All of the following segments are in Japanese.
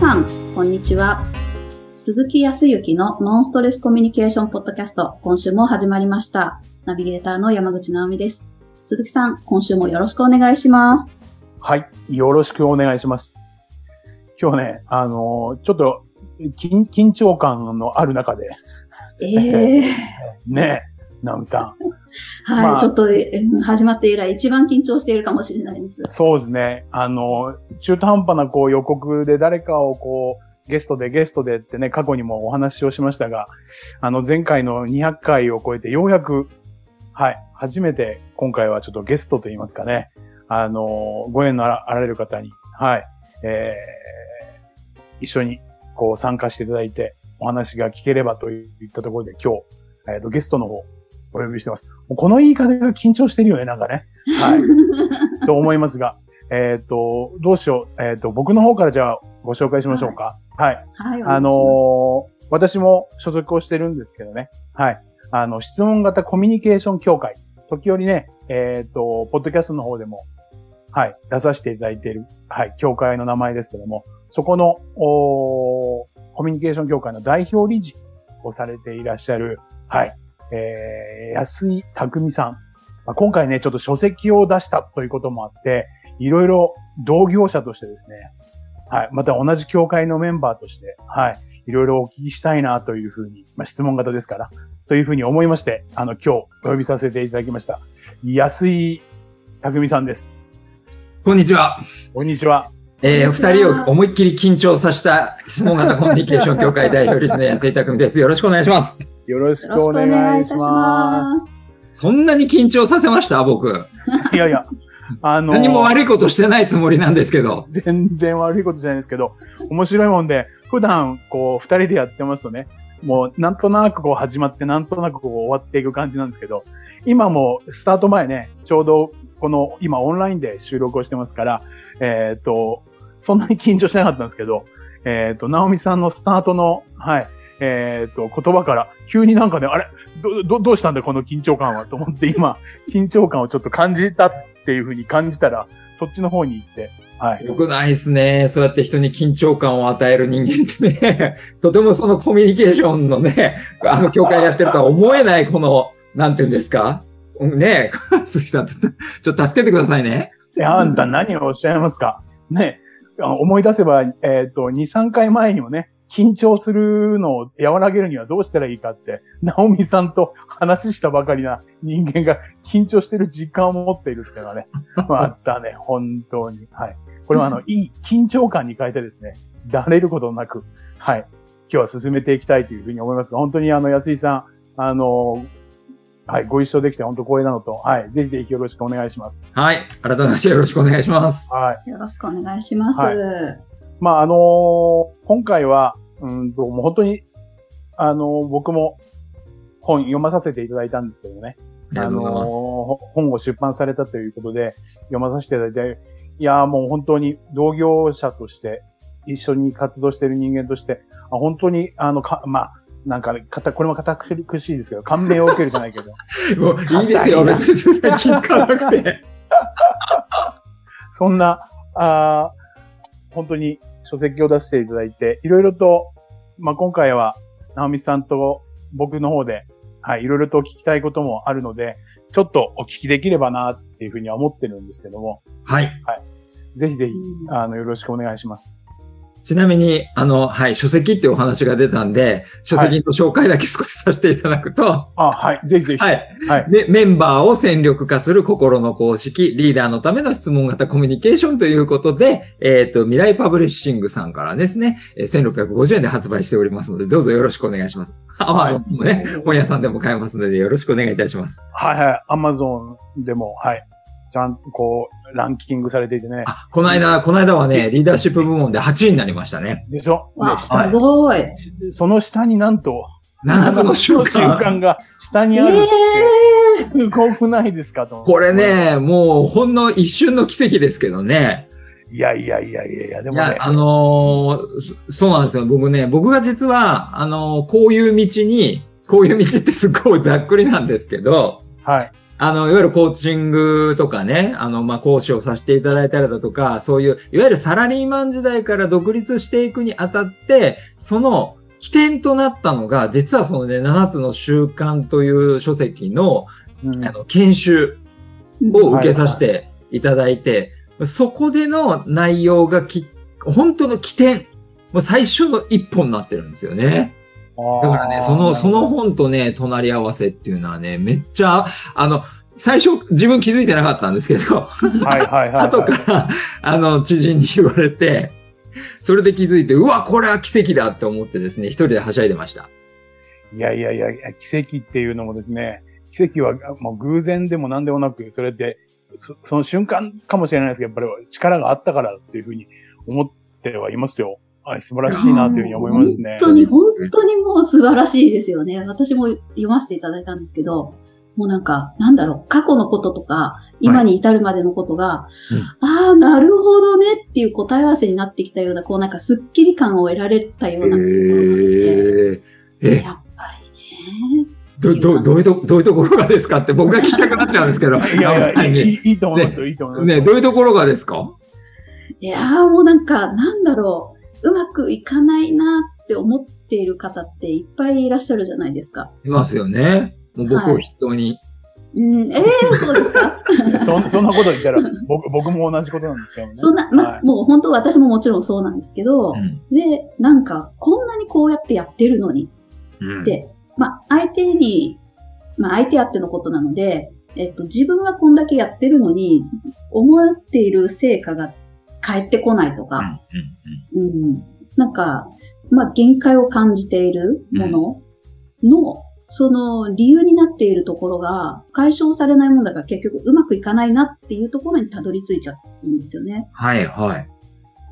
さん、こんにちは。鈴木康之のノンストレスコミュニケーションポッドキャスト、今週も始まりました。ナビゲーターの山口直美です。鈴木さん、今週もよろしくお願いします。はい、よろしくお願いします。今日ね、あのー、ちょっと緊緊張感のある中で、えー、ね直美さん。はい、まあ、ちょっと始まって以来一番緊張しているかもしれないです。そうですね。あの、中途半端なこう予告で誰かをこう、ゲストでゲストでってね、過去にもお話をしましたが、あの前回の200回を超えてようやく、はい、初めて今回はちょっとゲストと言いますかね、あの、ご縁のあられる方に、はい、えー、一緒にこう参加していただいて、お話が聞ければといったところで今日、えっ、ー、と、ゲストの方、お呼びしてます。この言い方が緊張してるよね、なんかね。はい。と思いますが、えっ、ー、と、どうしよう。えっ、ー、と、僕の方からじゃあご紹介しましょうか。はい。はい。あのー、私も所属をしてるんですけどね。はい。あの、質問型コミュニケーション協会。時折ね、えっ、と、ポッドキャストの方でも、はい、出させていただいている、はい、協会の名前ですけども、そこの、おコミュニケーション協会の代表理事をされていらっしゃる、はい、えー、安井匠さん。まあ、今回ね、ちょっと書籍を出したということもあって、いろいろ同業者としてですね、はい、また同じ協会のメンバーとして、はい、いろいろお聞きしたいなというふうに、まあ、質問型ですから、というふうに思いまして、あの、今日お呼びさせていただきました。安井匠さんです。こんにちは。こんにちは。えー、二人を思いっきり緊張させた質問型コミュニケーション協会代表理事の安井匠です。よろしくお願いします。よろしくお願いします。そんなに緊張させました？僕。いやいや。あのー、何も悪いことしてないつもりなんですけど。全然悪いことじゃないですけど、面白いもんで、普段、こう、二人でやってますとね、もう、なんとなくこう始まって、なんとなくこう終わっていく感じなんですけど、今もスタート前ね、ちょうどこの、今オンラインで収録をしてますから、えっ、ー、と、そんなに緊張してなかったんですけど、えっ、ー、と、ナオミさんのスタートの、はい、えっ、ー、と、言葉から、急になんかね、あれど、ど、どうしたんだこの緊張感はと思って今、緊張感をちょっと感じたっていうふうに感じたら、そっちの方に行って、はい。よくないですね。そうやって人に緊張感を与える人間ってね、とてもそのコミュニケーションのね、あの教会やってるとは思えない、この、なんていうんですか？ねえ、鈴木さん、ちょっと助けてくださいね。いや、あんた何をおっしゃいますか？ね思い出せば、えっ、ー、と、2、3回前にもね、緊張するのを和らげるにはどうしたらいいかって、ナオミさんと話したばかりな人間が緊張してる実感を持っているっていうのはね、あったね、本当に。はい。これはあの、いい緊張感に変えてですね、だれることなく、はい。今日は進めていきたいというふうに思いますが、本当にあの、安井さん、あの、はい、ご一緒できて本当光栄なのと、はい、ぜひぜひよろしくお願いします。はい、改めましてよろしくお願いします。はい。よろしくお願いします。はい、まあ、あのー、今回は、うんと、もう本当に、あのー、僕も本読まさせていただいたんですけどね。あのー、本を出版されたということで、読まさせていただいて、いやもう本当に同業者として、一緒に活動している人間として、あ本当に、あの、か、まあ、なんか、かた、これも堅苦しいですけど、感銘を受けるじゃないけど。もういいですよ、別に聞かなくて。そんな、あ本当に書籍を出していただいて、いろいろと、まあ、今回は、直美さんと僕の方で、はい、いろいろと聞きたいこともあるので、ちょっとお聞きできればな、っていうふうには思ってるんですけども。はい。はい。ぜひぜひ、あの、よろしくお願いします。ちなみに、あの、はい、書籍ってお話が出たんで、書籍の紹介だけ少しさせていただくと、はい、あ、はい、ぜひぜひ。はい。はい、で、メンバーを戦力化する心の公式、リーダーのための質問型コミュニケーションということで、えっ、ー、と、未来パブリッシングさんからですね、1650円で発売しておりますので、どうぞよろしくお願いします。アマゾンもね、本屋さんでも買えますので、よろしくお願いいたします。はいはい、アマゾンでも、はい。ちゃんとこう、ランキングされていてね。この間、この間はね、リーダーシップ部門で8位になりましたね。でしょ？ね、すごい。その下になんと、7つの習慣が下にあるって、すごくないですかと。これね、もうほんの一瞬の奇跡ですけどね。いやいやいやいやいや、でもね。いや、あのー、そうなんですよ。僕ね、僕が実は、あのー、こういう道に、こういう道ってすごいざっくりなんですけど、はい。あの、いわゆるコーチングとかね、あの、まあ、講師をさせていただいたりだとか、そういう、いわゆるサラリーマン時代から独立していくにあたって、その起点となったのが、実はそのね、7つの習慣という書籍の、うんあの、研修を受けさせていただいて、そこでの内容がき、本当の起点、もう最初の一本になってるんですよね。だからね、その、その本とね、隣り合わせっていうのはね、めっちゃ、あの、最初自分気づいてなかったんですけど、はいはいはい、はい。後から、あの、知人に言われて、それで気づいて、うわ、これは奇跡だって思ってですね、一人ではしゃいでました。いやいやいや、奇跡っていうのもですね、奇跡はもう偶然でも何でもなく、それって、そその瞬間かもしれないですけど、やっぱり力があったからっていうふうに思ってはいますよ。はい、素晴らしいなというふうに思いますね。本当に、本当にもう素晴らしいですよね。私も読ませていただいたんですけど、もうなんか、なんだろう、過去のこととか、今に至るまでのことが、うんああ、なるほどねっていう答え合わせになってきたような、こうなんかスッキリ感を得られたようなところがあって、ええ、やっぱりね。ど、ど、どういうと、どういうところがですかって僕が聞きたくなっちゃうんですけど。いやいや、はいいいいいと思いますよ、いいと思いますよ。ね、どういうところがですか？いやーもうなんか、なんだろう、うまくいかないなって思っている方っていっぱいいらっしゃるじゃないですか。いますよね。もう僕を筆頭に。うん、ええー、そうですか？そそんなこと言ったら、僕僕も同じことなんですけどね。そんな、ま、はいもう本当私ももちろんそうなんですけど、うんで、なんか、こんなにこうやってやってるのに、うんで、まあ、相手に、まあ、相手あってのことなので、えっと、自分はこんだけやってるのに、思っている成果が返ってこないとか、うん、なんか、まあ、限界を感じているものの、その理由になっているところが解消されないもんだから結局うまくいかないなっていうところにたどり着いちゃうんですよね。はい、はい。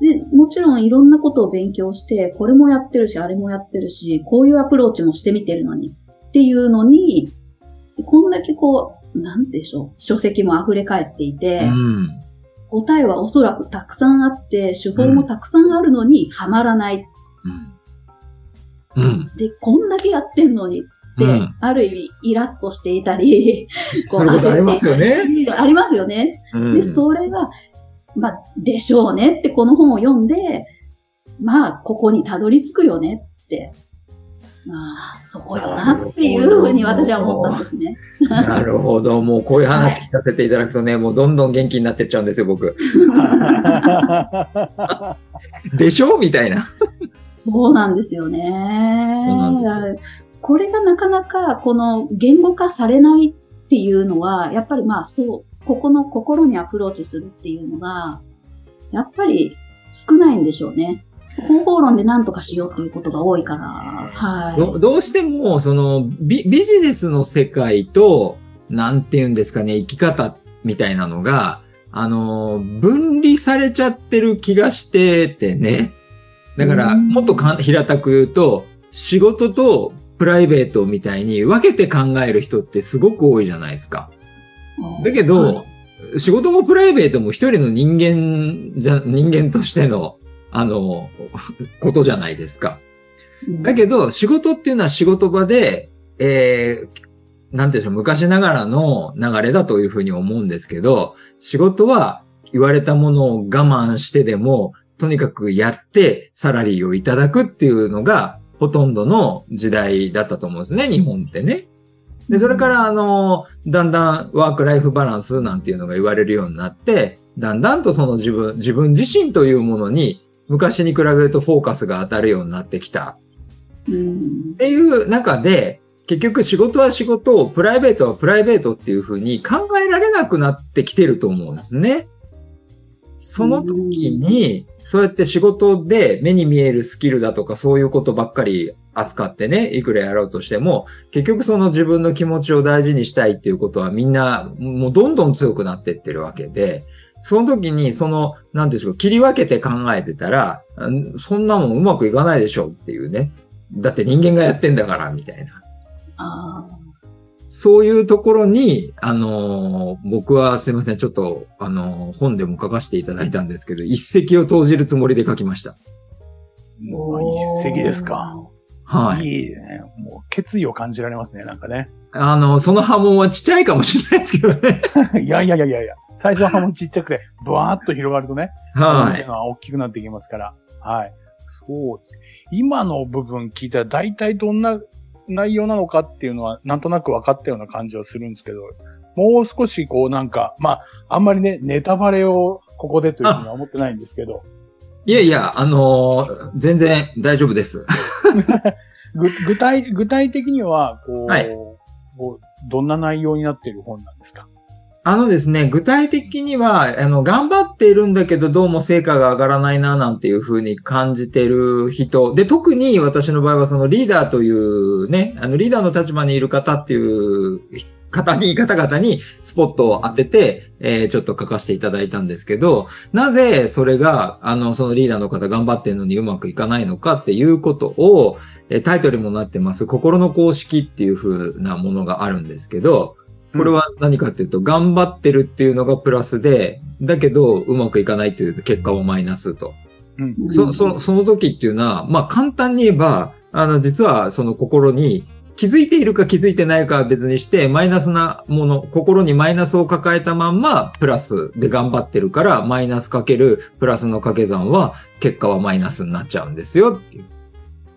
で、もちろんいろんなことを勉強して、これもやってるし、あれもやってるし、こういうアプローチもしてみてるのにっていうのに、こんだけこう、なんでしょう、書籍も溢れ返っていて、うん。答えはおそらくたくさんあって、手法もたくさんあるのにはまらない。うん。うん。で、こんだけやってんのにって、うんある意味イラッとし ていたり、そういうことありますよね。ありますよね。うんで、それが、まあ、でしょうねってこの本を読んで、まあ、ここにたどり着くよねって、まあ、そこよなっていうふうに私は思ったんですね。なるほど。もうこういう話聞かせていただくとね、もうどんどん元気になってっちゃうんですよ、僕。でしょ？みたいな。そうなんですよね。これがなかなかこの言語化されないっていうのは、やっぱりまあそう、ここの心にアプローチするっていうのが、やっぱり少ないんでしょうね。方法論で何とかしようっていうことが多いから、はい。どどうしても、そのビ、ビジネスの世界と、なんて言うんですかね、生き方みたいなのが、あの、分離されちゃってる気がしててね。だから、うんもっと平たく言うと、仕事とプライベートみたいに分けて考える人ってすごく多いじゃないですか。だけど、はい仕事もプライベートも一人の人間じゃ、人間としての、あの、ことじゃないですか。だけど、仕事っていうのは仕事場で、えー、なんていうんでしょう、昔ながらの流れだというふうに思うんですけど、仕事は言われたものを我慢してでも、とにかくやってサラリーをいただくっていうのが、ほとんどの時代だったと思うんですね、日本ってね。で、それから、あの、だんだんワークライフバランスなんていうのが言われるようになって、だんだんとその自分、自分自身というものに、昔に比べるとフォーカスが当たるようになってきた。うんっていう中で、結局仕事は仕事、プライベートはプライベートっていうふうに考えられなくなってきてると思うんですね。その時に、そうやって仕事で目に見えるスキルだとかそういうことばっかり扱ってね、いくらやろうとしても、結局その自分の気持ちを大事にしたいっていうことはみんなもうどんどん強くなってってるわけで、その時にその、なんでしょう、切り分けて考えてたら、んそんなもんうまくいかないでしょっていうね。だって人間がやってんだから、みたいな。あそういうところに、あのー僕はすいません、ちょっと、あのー本でも書かせていただいたんですけど、一石を投じるつもりで書きました。ーもう一石ですか。。はい。いいね。もう決意を感じられますね、なんかね。あの、その波紋はちっちゃいかもしれないですけどね。いやいやいやいやいや。最初は波紋ちっちゃくて、ブワーっと広がるとね、はい。大きくなってきますから。はい。そうです。今の部分聞いたら大体どんな内容なのかっていうのはなんとなく分かったような感じはするんですけど、もう少しこうなんか、まあ、あんまりね、ネタバレをここでというふうには思ってないんですけど、いやいや、あのー全然大丈夫です。ぐ具体、具体的には、こう、はいこうどんな内容になっている本なんですか？あのですね、具体的には、あの、頑張っているんだけど、どうも成果が上がらないな、なんていうふうに感じてる人。で、特に私の場合は、そのリーダーというね、あの、リーダーの立場にいる方っていう方に、方々にスポットを当てて、えーちょっと書かせていただいたんですけど、なぜそれが、あの、そのリーダーの方頑張ってるのにうまくいかないのかっていうことを、えタイトルにもなってます、心の公式っていう風なものがあるんですけど、これは何かっていうと、頑張ってるっていうのがプラスで、だけどうまくいかないっていう結果はマイナスと。うん。そそその時っていうのは、まあ簡単に言えば、あの、実はその心に気づいているか気づいてないかは別にして、マイナスなもの、心にマイナスを抱えたまんま、プラスで頑張ってるから、マイナスかけるプラスの掛け算は、結果はマイナスになっちゃうんですよっていう。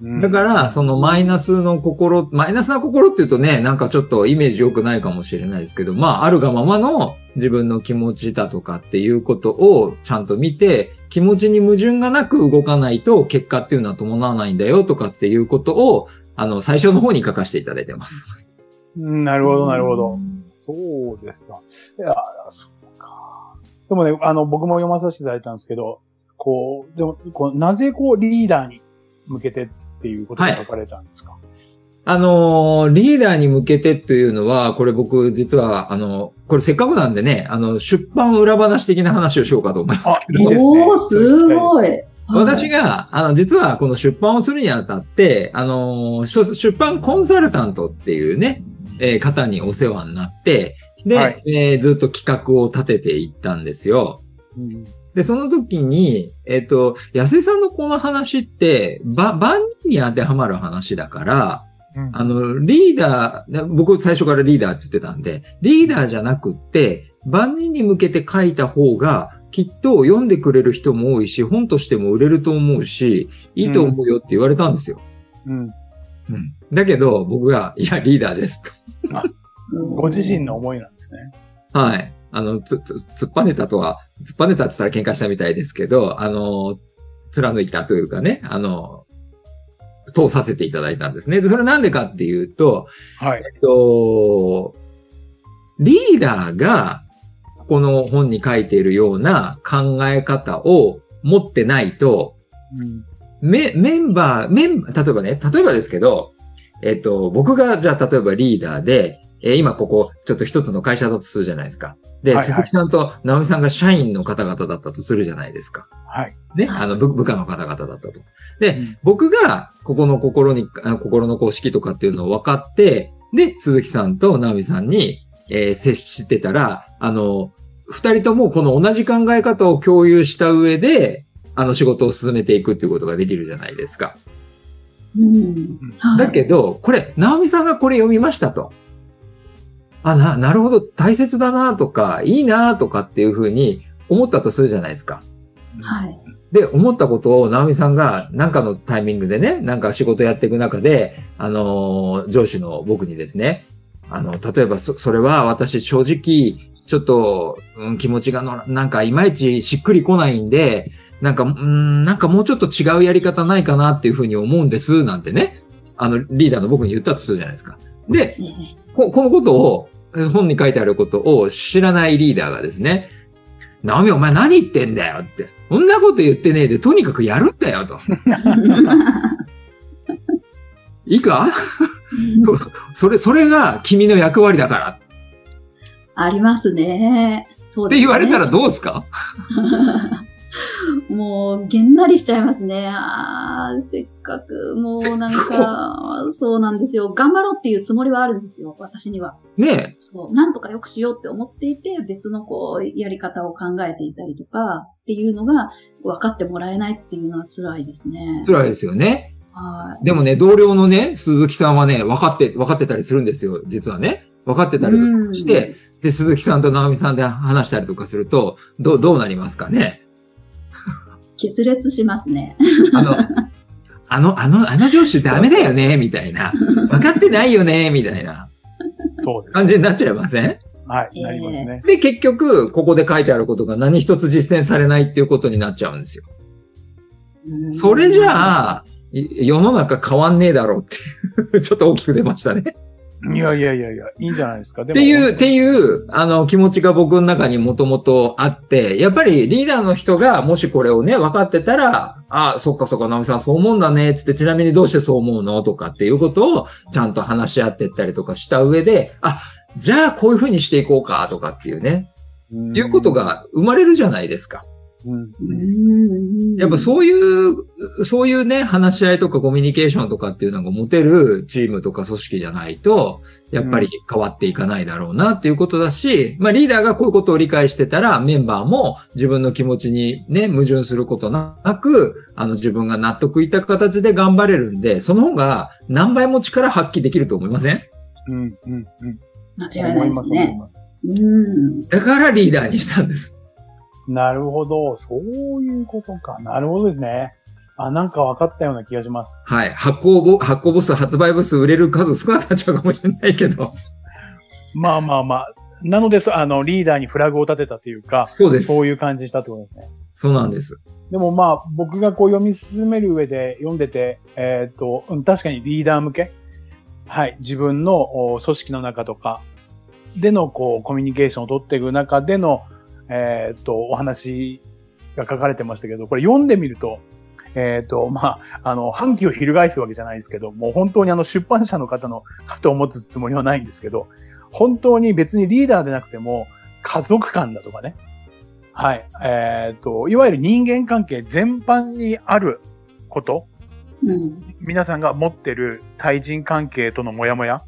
うんだから、そのマイナスの心、マイナスな心っていうとね、なんかちょっとイメージ良くないかもしれないですけど、まあ、あるがままの自分の気持ちだとかっていうことをちゃんと見て、気持ちに矛盾がなく動かないと結果っていうのは伴わないんだよとかっていうことを、あの、最初の方に書かせていただいてます。うんなるほど、なるほど。そうですか。いや、そうか。でもね、あの、僕も読まさせていただいたんですけど、こう、でも、こうなぜこう、リーダーに向けてっていうことが書かれたんですか、あのーリーダーに向けてっていうのは、これ僕実は、あの、これせっかくなんでね、あの、出版裏話的な話をしようかと思いますけど。いいですねおー、すごい。私が、あの、実はこの出版をするにあたって、あの、出出版コンサルタントっていうね、えー方にお世話になって、で、はいえーずっと企画を立てていったんですよ。うんで、その時に、えっ、と、安井さんのこの話って、ば、万人に当てはまる話だから、うんあの、リーダー、僕最初からリーダーって言ってたんで、リーダーじゃなくって、万人に向けて書いた方が、きっと読んでくれる人も多いし、本としても売れると思うし、いいと思うよって言われたんですよ。うん。うん。だけど、僕が、いや、リーダーですご自身の思いなんですね。と。はい。あの、つ、つ、突っぱねたとは、突っぱねたって言ったら喧嘩したみたいですけど、あの、貫いたというかね、あの、通させていただいたんですね。で、それなんでかっていうと、はい。えっと、リーダーが、この本に書いているような考え方を持ってないと、うん。メメンバー、メン、例えばね、例えばですけど、えっと、僕がじゃあ例えばリーダーで、えー今ここちょっと一つの会社だとするじゃないですか。で、はいはい鈴木さんと直美さんが社員の方々だったとするじゃないですか。はい。ね、はいあの部部下の方々だったと。で、うん僕がここの心に、あ心の公式とかっていうのを分かって、で、鈴木さんと直美さんに、えー接してたら、あの、二人ともこの同じ考え方を共有した上で、あの仕事を進めていくっていうことができるじゃないですか。うんはいだけど、これ、直美さんがこれ読みましたと。あ、な、なるほど、大切だなとか、いいなとかっていうふうに思ったとするじゃないですか。はい。で、思ったことを直美さんが何かのタイミングでね、なんか仕事やっていく中で、あのー上司の僕にですね、あの、例えばそ、それは私正直、ちょっと、うん、気持ちがの、なんかいまいちしっくりこないんで、なんか、うん、なんかもうちょっと違うやり方ないかなっていうふうに思うんです、なんてね、あの、リーダーの僕に言ったとするじゃないですか。で、ねここのことを、本に書いてあることを知らないリーダーがですね、ナオミお前何言ってんだよって。そんなこと言ってねえで、とにかくやるんだよと。いいか？それ、それが君の役割だからっありますね。そうてですね言われたらどうすか？もう、げんなりしちゃいますね。あーせっかく、もうなんか、そうなんですよ。頑張ろうっていうつもりはあるんですよ、私には。ねそう、なんとか良くしようって思っていて、別のこう、やり方を考えていたりとか、っていうのが分かってもらえないっていうのは辛いですねえ、。辛いですよね。はい。でもね、同僚のね、鈴木さんはね、分かって、分かってたりするんですよ、実はね。分かってたりして、で、鈴木さんと直美さんで話したりとかすると、どう、どうなりますかね決裂しますね。あの、あの、あの、あの上司ダメだよね、みたいな。分かってないよね、みたいなそうです。感じになっちゃいません？はい、なりますね。で、結局、ここで書いてあることが何一つ実践されないっていうことになっちゃうんですよ。うんそれじゃあ、い世の中変わんねえだろうっていう、ちょっと大きく出ましたね。いやいやいやいや、いいんじゃないですか。っていう、っていう、あの、気持ちが僕の中にもともとあって、やっぱりリーダーの人が、もしこれをね、分かってたら、あ、そっかそっか、直美さんそう思うんだね、つって、ちなみにどうしてそう思うの？とかっていうことを、ちゃんと話し合ってったりとかした上で、あ、じゃあこういうふうにしていこうか、とかっていうね、うん。いうこと、が生まれるじゃないですか。やっぱそういう、そういうね、話し合いとかコミュニケーションとかっていうのが持てるチームとか組織じゃないと、やっぱり変わっていかないだろうなっていうことだし、まあリーダーがこういうことを理解してたら、メンバーも自分の気持ちにね、矛盾することなく、あの自分が納得いった形で頑張れるんで、その方が何倍も力発揮できると思いません？うん、うん、うん。間違いないですね。うん。だからリーダーにしたんです。なるほど。そういうことか。なるほどですね。あ、なんか分かったような気がします。はい。発行部、発行部数、発売部数売れる数少なくなっちゃうかもしれないけど。まあまあまあ。なので、そあの、リーダーにフラグを立てたというか、そうです。そういう感じにしたってことですね。そうなんです。でもまあ、僕がこう読み進める上で読んでて、えっ、と、うん確かにリーダー向け。はい。自分のお組織の中とかでのこう、コミュニケーションを取っていく中での、えっ、と、お話が書かれてましたけど、これ読んでみると、えっ、と、まあ、あの、反旗を翻すわけじゃないですけど、もう本当にあの、出版社の方の方を持つつもりはないんですけど、本当に別にリーダーでなくても、家族間だとかね。はい。えっ、と、いわゆる人間関係全般にあること、うん。皆さんが持ってる対人関係とのモヤモヤ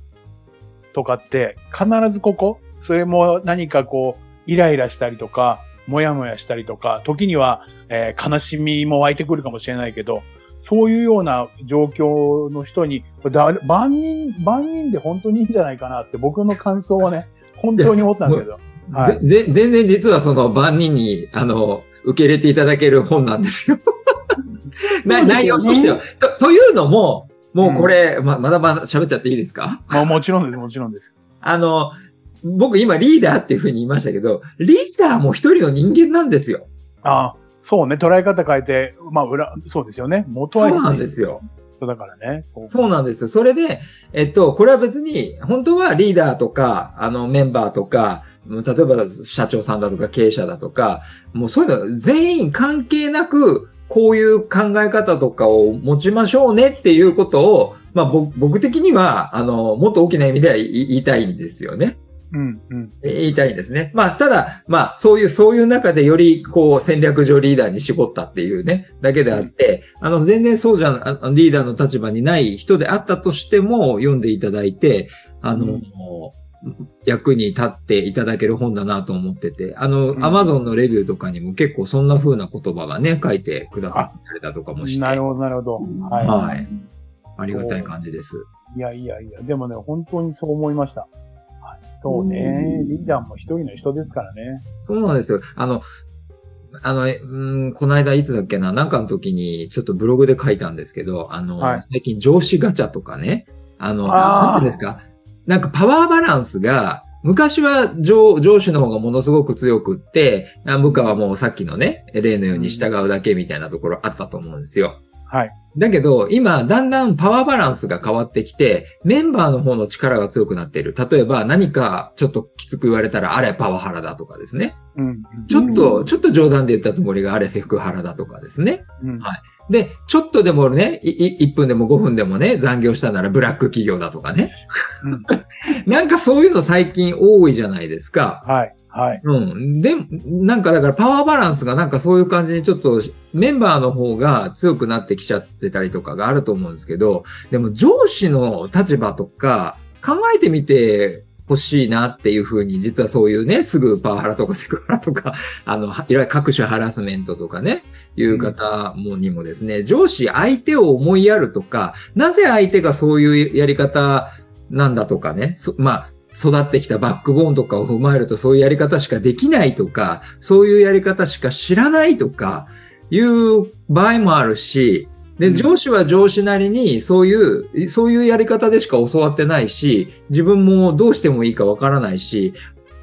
とかって、必ずここ、それも何かこう、イライラしたりとか、モヤモヤしたりとか、時には、えー悲しみも湧いてくるかもしれないけど、そういうような状況の人に、だ万人、万人で本当にいいんじゃないかなって僕の感想はね、本当に思ったんですけど。はい全然実はその万人に、あの、受け入れていただける本なんですよ。な内容としては。とというのも、もうこれ、ままだまだ喋っちゃっていいですか？まあもちろんです、もちろんです。あの、僕今リーダーっていうふうに言いましたけど、リーダーも一人の人間なんですよ。ああ、そうね、捉え方変えて、まあ裏、そうですよね。元はそうなんですよ。人だからね。そうそうなんですよ。それで、えっと、これは別に、本当はリーダーとか、あの、メンバーとか、例えば社長さんだとか経営者だとか、もうそういうの全員関係なく、こういう考え方とかを持ちましょうねっていうことを、まあ僕僕的には、あの、もっと大きな意味では言いたいんですよね。うん、うん。言いたいんですね。まあ、ただ、まあ、そういう、そういう中でより、こう、戦略上リーダーに絞ったっていうね、だけであって、あの、全然そうじゃん、リーダーの立場にない人であったとしても、読んでいただいて、あの、うん役に立っていただける本だなと思ってて、あの、うんアマゾンのレビューとかにも結構そんな風な言葉がね、書いてくださったりだとかもして、あなるほど、なるほど。はい。はいりがたい感じです。いやいやいや、でもね、本当にそう思いました。はい、そうね、うん。リーダーも一人の人ですからね。そうなんですよ。あの、あの、うん、この間いつだっけな、なんかの時にちょっとブログで書いたんですけど、あの、はい。最近上司ガチャとかね、あの、あー。なんですか、なんかパワーバランスが、昔は上上司の方がものすごく強くって、あ部下はもうさっきのね、例のように従うだけみたいなところあったと思うんですよ。はい。だけど、今、だんだんパワーバランスが変わってきて、メンバーの方の力が強くなっている。例えば、何かちょっときつく言われたら、あれパワハラだとかですね。うん。ちょっと、うんちょっと冗談で言ったつもりがあれセクハラだとかですね。うん。はいで、ちょっとでもね、いい1分でも5分でもね、残業したならブラック企業だとかね。うん なんかそういうの最近多いじゃないですか。はい。はい。うん。で、なんかだからパワーバランスがなんかそういう感じにちょっとメンバーの方が強くなってきちゃってたりとかがあると思うんですけど、でも上司の立場とか考えてみて欲しいなっていうふうに、実はそういうね、すぐパワハラとかセクハラとか、あの、いわゆる各種ハラスメントとかね、いう方もにもですね、上司相手を思いやるとか、なぜ相手がそういうやり方なんだとかね、まあ、育ってきたバックボーンとかを踏まえるとそういうやり方しかできないとか、そういうやり方しか知らないとか、いう場合もあるし、で、上司は上司なりに、そういう、そういうやり方でしか教わってないし、自分もどうしてもいいかわからないし、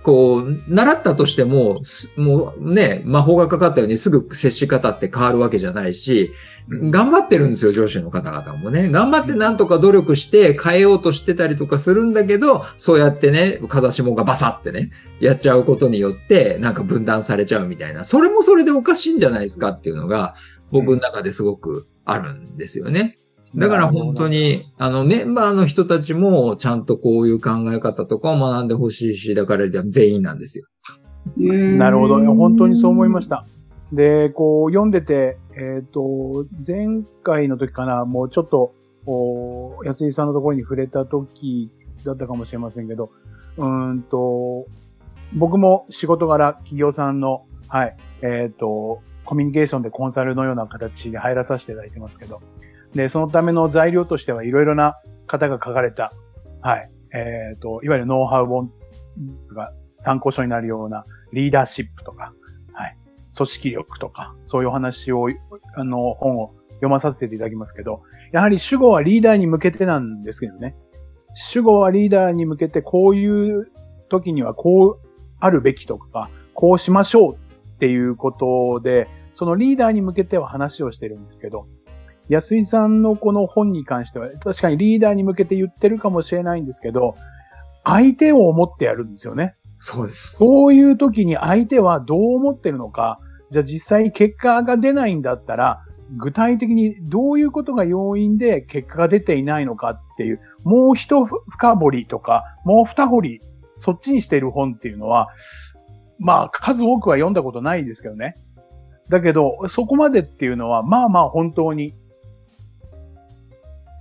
こう、習ったとしても、もうね、魔法がかかったようにすぐ接し方って変わるわけじゃないし、頑張ってるんですよ、上司の方々もね。頑張ってなんとか努力して変えようとしてたりとかするんだけど、そうやってね、風下がバサってね、やっちゃうことによって、なんか分断されちゃうみたいな。それもそれでおかしいんじゃないですかっていうのが、僕の中ですごくあるんですよね。だから本当に、あの、メンバーの人たちも、ちゃんとこういう考え方とかを学んでほしいし、だから全員なんですよ。なるほど。本当にそう思いました。で、こう、読んでて、えっ、ー、と、前回の時かな、もうちょっと、お安井さんのところに触れた時だったかもしれませんけど、うんと、僕も仕事柄、企業さんの、はい、えっ、ー、と、コミュニケーションでコンサルのような形で入らさせていただいてますけど、で、そのための材料としてはいろいろな方が書かれた、はい、えっ、ー、と、いわゆるノウハウ本が参考書になるようなリーダーシップとか、はい、組織力とか、そういうお話を、あの、本を読まさせていただきますけど、やはり主語はリーダーに向けてなんですけどね。主語はリーダーに向けてこういう時にはこうあるべきとか、こうしましょうっていうことで、そのリーダーに向けては話をしてるんですけど、安井さんのこの本に関しては、確かにリーダーに向けて言ってるかもしれないんですけど、相手を思ってやるんですよね。そうです。そういう時に相手はどう思ってるのか、じゃあ実際に結果が出ないんだったら、具体的にどういうことが要因で結果が出ていないのかっていう、もう一深掘りとか、もう二掘り、そっちにしている本っていうのは、まあ数多くは読んだことないですけどね。だけど、そこまでっていうのは、まあまあ本当に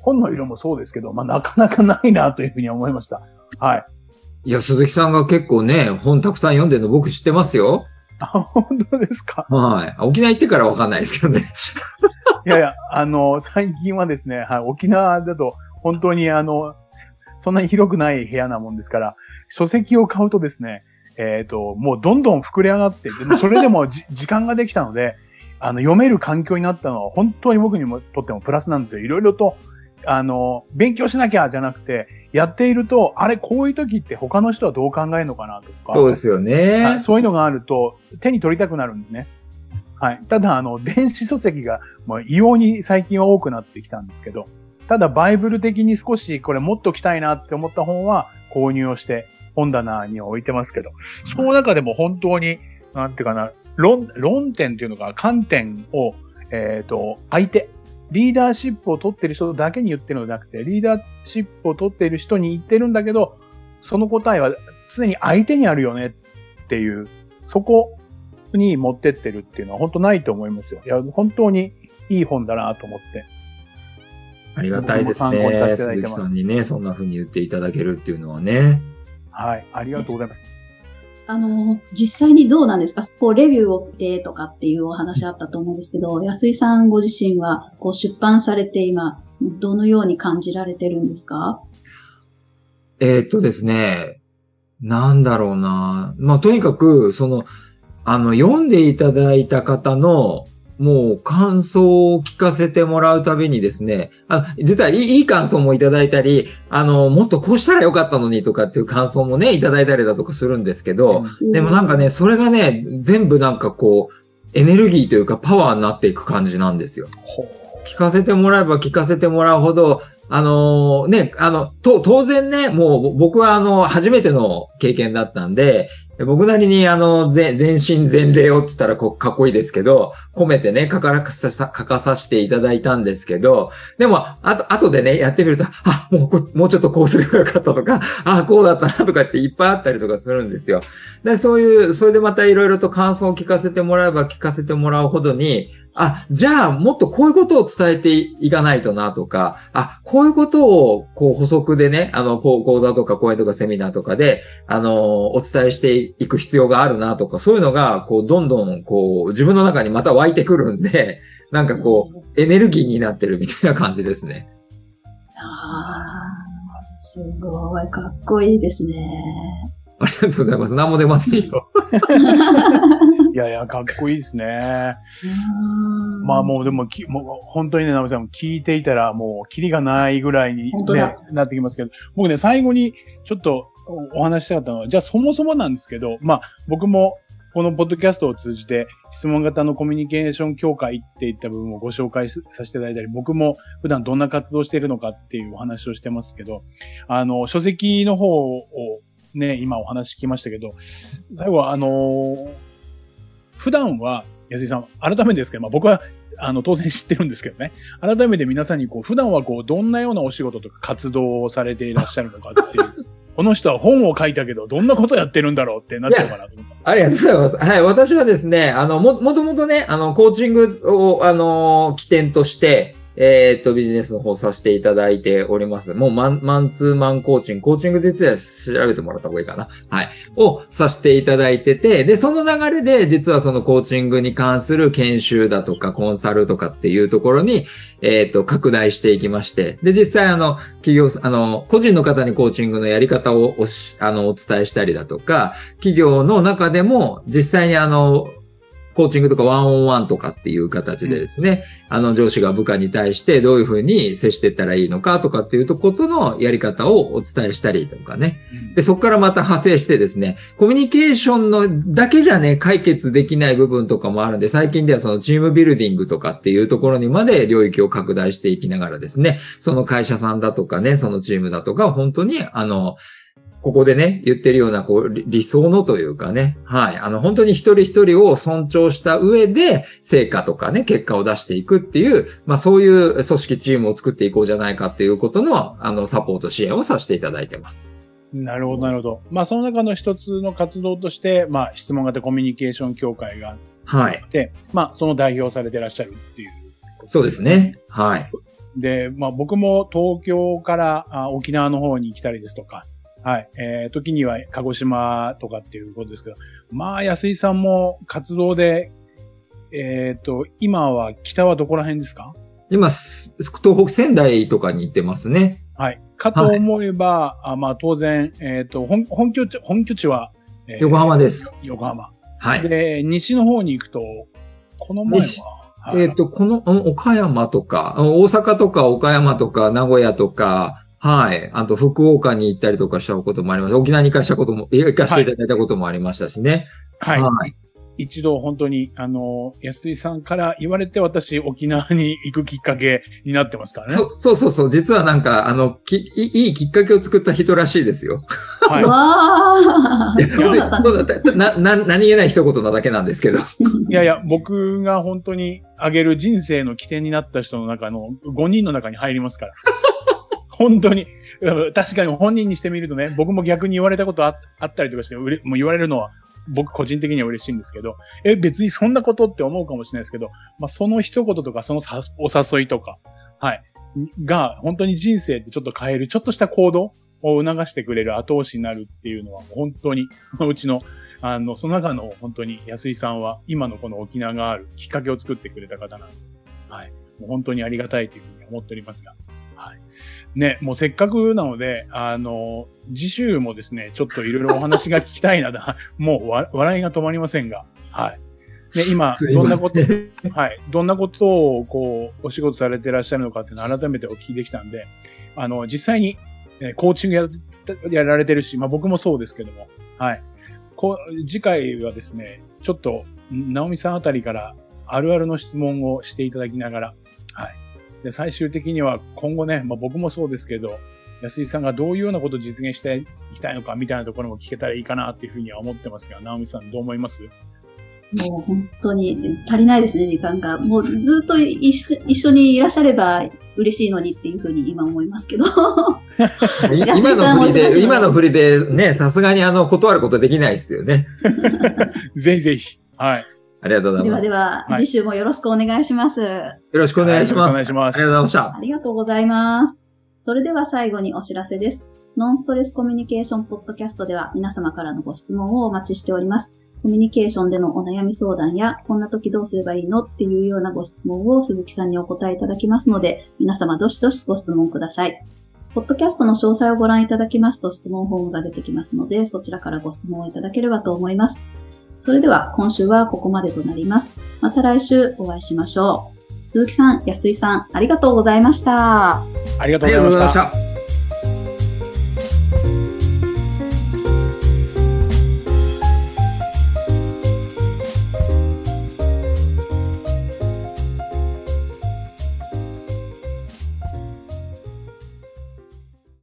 本の色もそうですけど、まあ、なかなかないなというふうに思いました。はい。いや、鈴木さんが結構ね、本たくさん読んでるの僕知ってますよ。あ、本当ですか？はい。沖縄行ってからわかんないですけどね。いやいや、あの、最近はですね、はい、沖縄だと、本当にあの、そんなに広くない部屋なもんですから、書籍を買うとですね、えっ、ー、と、もうどんどん膨れ上がって、でもそれでも 時間ができたので、あの、読める環境になったのは本当に僕にもとってもプラスなんですよ。いろいろとあの、勉強しなきゃじゃなくて、やっていると、あれ、こういう時って他の人はどう考えるのかなとか。そうですよね、はい、そういうのがあると、手に取りたくなるんですね。はい。ただ、あの、電子書籍が、もう異様に最近は多くなってきたんですけど、ただ、バイブル的に少しこれ持っときたいなって思った本は購入をして本棚に置いてますけど、その中でも本当に、なんていうかな、論、論点っていうのが観点を、えっ、ー、と、相手、リーダーシップを取ってる人だけに言ってるのではなくて、リーダーシップを取っている人に言ってるんだけど、その答えは常に相手にあるよねっていう、そこに持ってってるっていうのは本当ないと思いますよ。いや、本当にいい本だなと思って。ありがたいですね。鈴木さんにね、そんな風に言っていただけるっていうのはね。はい、ありがとうございます。あの、実際にどうなんですか？こう、レビューを見てとかっていうお話あったと思うんですけど、安井さんご自身は、こう、出版されて今、どのように感じられてるんですか？えー、っとですね、なんだろうな。まあ、とにかく、その、あの、読んでいただいた方の、もう感想を聞かせてもらうたびにですね、あ実はいいいい感想もいただいたり、あの、もっとこうしたらよかったのにとかっていう感想もね、いただいたりだとかするんですけど、うん、でもなんかね、それがね、全部なんかこう、エネルギーというかパワーになっていく感じなんですよ。聞かせてもらえば聞かせてもらうほど、あのー、ね、あの、と、当然ね、もう僕はあの、初めての経験だったんで、僕なりにあの、全身全霊をって言ったらこかっこいいですけど、込めてね、書かさ、書かさせていただいたんですけど、でも、あと、後でね、やってみると、あ、もう、もうちょっとこうすればよかったとか、あ、こうだったなとかっていっぱいあったりとかするんですよ。で、そういう、それでまたいろいろと感想を聞かせてもらえば聞かせてもらうほどに、あ、じゃあもっとこういうことを伝えていかないとなとか、あ、こういうことをこう補足でね、あの、講座とか講演とかセミナーとかで、あの、お伝えしていく必要があるなとか、そういうのが、こう、どんどん、こう、自分の中にまた湧いてくるんで、なんかこう、エネルギーになってるみたいな感じですね。ああ、すごい、かっこいいですね。ありがとうございます。何も出ませんよ。いやいや、かっこいいですね。まあもうでもき、もう本当にね、ナミさん聞いていたらもうキリがないぐらいに、ね、なってきますけど、僕ね、最後にちょっとお話したかったのは、じゃあそもそもなんですけど、まあ僕もこのポッドキャストを通じて質問型のコミュニケーション協会っていった部分をご紹介させていただいたり、僕も普段どんな活動しているのかっていうお話をしてますけど、あの、書籍の方をね、今お話聞きましたけど、最後はあのー、普段は、安井さん、改めてですけど、まあ僕はあの、当然知ってるんですけどね。改めて皆さんにこう、普段はこう、どんなようなお仕事とか活動をされていらっしゃるのかっていう。この人は本を書いたけど、どんなことやってるんだろうってなっちゃうかなと思った。ありがとうございます。はい。私はですね、あの、も、もともとね、あの、コーチングを、あの、起点として、えっ、と、ビジネスの方させていただいております。もうマン、マンツーマンコーチング、コーチング実は調べてもらった方がいいかな。はい。をさせていただいてて、で、その流れで、実はそのコーチングに関する研修だとか、コンサルとかっていうところに、えっ、と、拡大していきまして、で、実際あの、企業、あの、個人の方にコーチングのやり方をおし、あの、お伝えしたりだとか、企業の中でも、実際にあの、コーチングとかワンオンワンとかっていう形でですね、うん、あの上司が部下に対してどういうふうに接していったらいいのかとかっていうとことのやり方をお伝えしたりとかね。で、そこからまた派生してですね、コミュニケーションのだけじゃね、解決できない部分とかもあるんで、最近ではそのチームビルディングとかっていうところにまで領域を拡大していきながらですね、その会社さんだとかね、そのチームだとか、本当にあの、ここでね、言ってるような、こう、理想のというかね、はい。あの、本当に一人一人を尊重した上で、成果とかね、結果を出していくっていう、まあそういう組織チームを作っていこうじゃないかっていうことの、あの、サポート支援をさせていただいてます。なるほど、なるほど。まあその中の一つの活動として、まあ質問型コミュニケーション協会がはい。で、まあその代表されていらっしゃるっていう、そうですね。はい。で、まあ僕も東京からあ沖縄の方に来たりですとか、はい。えー、時には鹿児島とかっていうことですけど、まあ、安井さんも活動で、えっ、ー、と、今は北はどこら辺ですか？今、東北仙台とかに行ってますね。はい。かと思えば、はい、あまあ当然、えっ、ー、と本、本拠地、本拠地は、えー、横浜です。横浜。はい。で、西の方に行くと、この前は、はい、えっ、ー、と、この、岡山とか、大阪とか岡山とか名古屋とか、はい。あと、福岡に行ったりとかしたこともあります。沖縄に行かしたことも、行かしていただいたこともありましたしね。はい。はい、一度本当に、あの、安井さんから言われて私、沖縄に行くきっかけになってますからね。そそうそうそう。実はなんか、あの、きいいきっかけを作った人らしいですよ。はい。わー。な、な、何気ない一言なだけなんですけど。いやいや、僕が本当にあげる人生の起点になった人の中の5人の中に入りますから。本当に。確かに本人にしてみるとね、僕も逆に言われたことあったりとかして、もう言われるのは僕個人的には嬉しいんですけど、え、別にそんなことって思うかもしれないですけど、まあ、その一言とか、そのお誘いとか、はい、が、本当に人生ってちょっと変える、ちょっとした行動を促してくれる後押しになるっていうのは、本当に、そのうちの、あの、その中の本当に安井さんは、今のこの沖縄があるきっかけを作ってくれた方なので、はい。もう本当にありがたいというふうに思っておりますが、はい。ね、もうせっかくなので、あの、次週もですね、ちょっといろいろお話が聞きたいな、もう笑いが止まりませんが、はい。ね、今、どんなこと、はい、どんなことを、こう、お仕事されてらっしゃるのかっていうのを改めてお聞きできたんで、あの、実際に、ね、コーチングや、やられてるし、まあ僕もそうですけども、はい。こう、次回はですね、ちょっと、ナオミさんあたりからあるあるの質問をしていただきながら、はい。で、最終的には今後ね、まあ僕もそうですけど、安井さんがどういうようなことを実現していきたいのかみたいなところも聞けたらいいかなっていうふうには思ってますが、直美さんどう思います？もう本当に足りないですね、時間が。もうずっと一緒一緒にいらっしゃれば嬉しいのにっていうふうに今思いますけど。今の振りで、今の振りでね、さすがにあの、断ることできないですよね。ぜひぜひ。はい。ありがとうございでます。よはでは、はい次週もよろしくお願いします。ろしくお願いします。はいよろしくお願いしますありがとうございました。ありがとうございます。それでは最後にお知らせです。ノンストレスコミュニケーションポッドキャストでは皆様からのご質問をお待ちしております。コミュニケーションでのお悩み相談や、こんな時どうすればいいのっていうようなご質問を鈴木さんにお答えいただきますので、皆様どしどしご質問ください。ポッドキャストの詳細をご覧いただきますと質問フォームが出てきますので、そちらからご質問をいただければと思います。それでは今週はここまでとなります。また来週お会いしましょう。鈴木さん、安井さん、ありがとうございました。ありがとうございまし。た。